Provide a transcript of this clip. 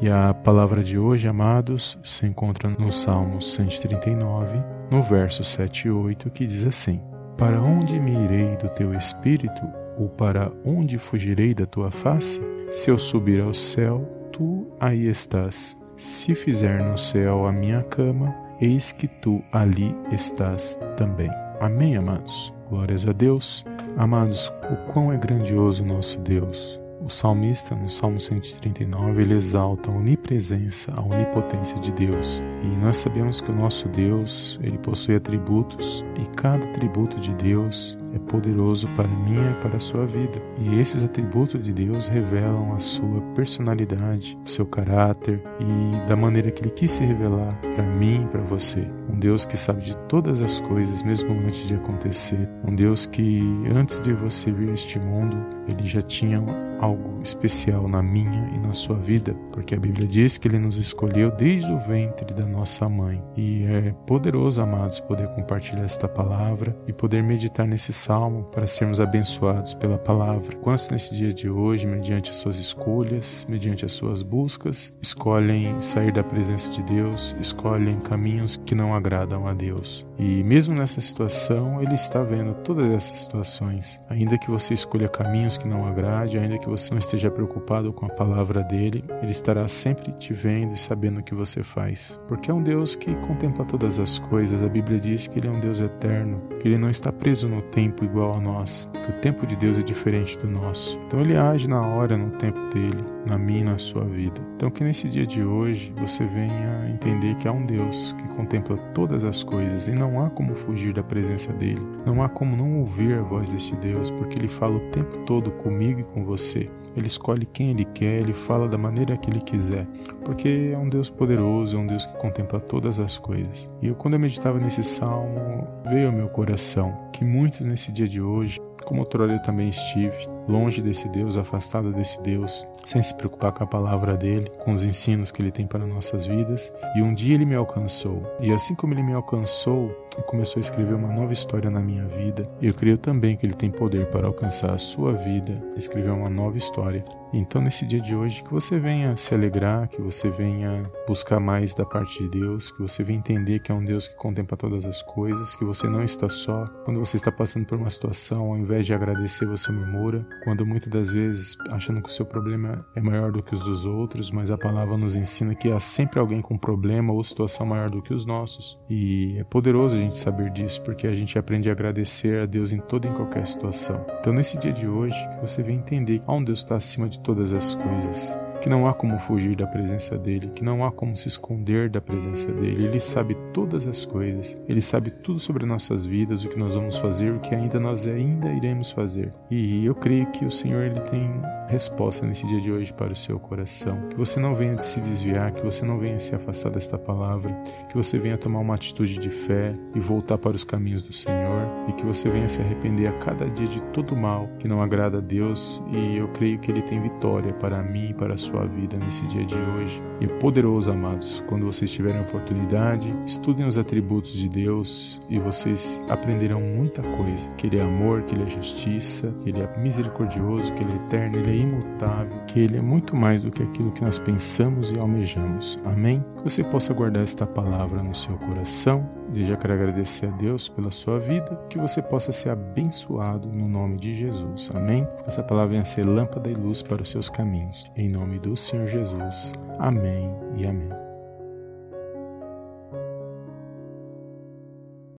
E a palavra de hoje, amados, se encontra no Salmo 139, no verso 7 e 8, que diz assim: Para onde me irei do teu espírito, ou para onde fugirei da tua face? Se eu subir ao céu, tu aí estás. Se fizer no céu a minha cama, eis que tu ali estás também. Amém, amados? Glórias a Deus. Amados, o quão é grandioso nosso Deus. O salmista, no Salmo 139, ele exalta a onipresença, a onipotência de Deus. E nós sabemos que o nosso Deus, ele possui atributos, e cada atributo de Deus é poderoso para mim e para a sua vida. E esses atributos de Deus revelam a sua personalidade, o seu caráter e da maneira que ele quis se revelar para mim e para você. Um Deus que sabe de todas as coisas, mesmo antes de acontecer. Um Deus que, antes de você vir a este mundo, ele já tinha algo especial na minha e na sua vida, porque a Bíblia diz que Ele nos escolheu desde o ventre da nossa mãe. E é poderoso, amados, poder compartilhar esta palavra e poder meditar nesse salmo para sermos abençoados pela palavra. Quantos nesse dia de hoje, mediante as suas escolhas, mediante as suas buscas, escolhem sair da presença de Deus, escolhem caminhos que não agradam a Deus. E mesmo nessa situação, Ele está vendo todas essas situações. Ainda que você escolha caminhos que não agrade, ainda que você não esteja preocupado com a palavra dele, ele estará sempre te vendo e sabendo o que você faz. Porque é um Deus que contempla todas as coisas. A Bíblia diz que ele é um Deus eterno, que ele não está preso no tempo igual a nós, que o tempo de Deus é diferente do nosso. Então ele age na hora, no tempo dele, na minha na sua vida. Então que nesse dia de hoje você venha entender que há um Deus que contempla todas as coisas e não há como fugir da presença dele. Não há como não ouvir a voz deste Deus, porque ele fala o tempo todo comigo e com você. Ele escolhe quem ele quer, ele fala da maneira que ele quiser, porque é um Deus poderoso, é um Deus que contempla todas as coisas. E eu, quando eu meditava nesse salmo, veio ao meu coração que muitos nesse dia de hoje, como outrora eu também estive, longe desse Deus, afastado desse Deus, sem se preocupar com a palavra dele, com os ensinos que ele tem para nossas vidas. E um dia ele me alcançou. E assim como ele me alcançou e começou a escrever uma nova história na minha vida, eu creio também que ele tem poder para alcançar a sua vida, escrever uma nova história. Então, nesse dia de hoje, que você venha se alegrar, que você venha buscar mais da parte de Deus, que você venha entender que é um Deus que contempla todas as coisas, que você não está só. Quando você está passando por uma situação, ao invés de agradecer, você murmura quando muitas das vezes achando que o seu problema é maior do que os dos outros, mas a palavra nos ensina que há sempre alguém com problema ou situação maior do que os nossos. E é poderoso a gente saber disso, porque a gente aprende a agradecer a Deus em toda e qualquer situação. Então, nesse dia de hoje, que você venha entender que há um Deus está acima de todas as coisas que não há como fugir da presença dele, que não há como se esconder da presença dele. Ele sabe todas as coisas, ele sabe tudo sobre nossas vidas, o que nós vamos fazer, o que ainda nós ainda iremos fazer. E eu creio que o Senhor ele tem resposta nesse dia de hoje para o seu coração. Que você não venha se desviar, que você não venha se afastar desta palavra, que você venha tomar uma atitude de fé e voltar para os caminhos do Senhor e que você venha se arrepender a cada dia de todo mal que não agrada a Deus. E eu creio que ele tem vitória para mim e para a sua vida nesse dia de hoje. E poderoso, amados, quando vocês tiverem oportunidade, estudem os atributos de Deus e vocês aprenderão muita coisa. Que Ele é amor, que Ele é justiça, que Ele é misericordioso, que Ele é eterno, Ele é imutável, que Ele é muito mais do que aquilo que nós pensamos e almejamos. Amém? Que você possa guardar esta palavra no seu coração. Eu já quero agradecer a Deus pela sua vida, que você possa ser abençoado no nome de Jesus. Amém? Essa palavra venha ser lâmpada e luz para os seus caminhos. Em nome do Senhor Jesus. Amém e amém.